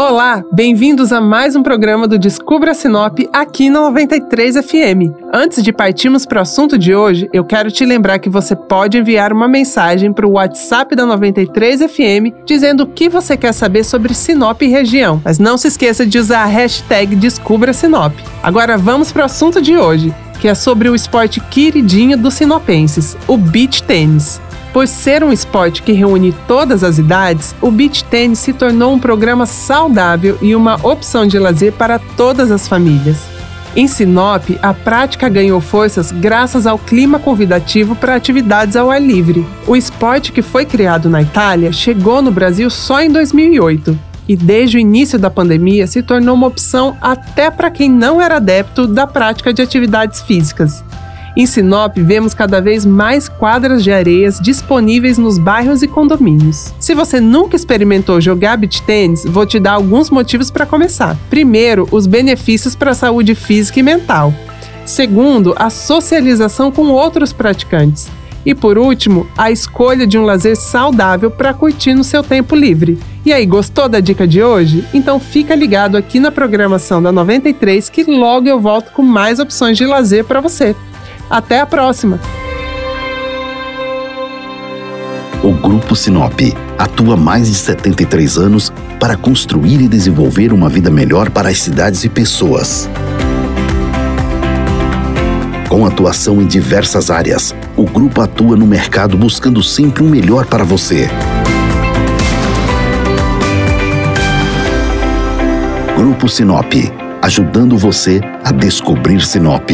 Olá, bem-vindos a mais um programa do Descubra Sinop aqui na 93 FM. Antes de partirmos para o assunto de hoje, eu quero te lembrar que você pode enviar uma mensagem para o WhatsApp da 93 FM dizendo o que você quer saber sobre Sinop e região. Mas não se esqueça de usar a hashtag Descubra Sinop. Agora vamos para o assunto de hoje, que é sobre o esporte queridinho dos sinopenses, o beach tênis. Por ser um esporte que reúne todas as idades, o beach tennis se tornou um programa saudável e uma opção de lazer para todas as famílias. Em Sinop, a prática ganhou forças graças ao clima convidativo para atividades ao ar livre. O esporte que foi criado na Itália chegou no Brasil só em 2008 e desde o início da pandemia se tornou uma opção até para quem não era adepto da prática de atividades físicas. Em Sinop, vemos cada vez mais quadras de areias disponíveis nos bairros e condomínios. Se você nunca experimentou jogar beach tênis, vou te dar alguns motivos para começar. Primeiro, os benefícios para a saúde física e mental. Segundo, a socialização com outros praticantes. E por último, a escolha de um lazer saudável para curtir no seu tempo livre. E aí, gostou da dica de hoje? Então fica ligado aqui na programação da 93 que logo eu volto com mais opções de lazer para você. Até a próxima! O Grupo Sinop atua mais de 73 anos para construir e desenvolver uma vida melhor para as cidades e pessoas. Com atuação em diversas áreas, o grupo atua no mercado buscando sempre o um melhor para você. Grupo Sinop, ajudando você a descobrir Sinop.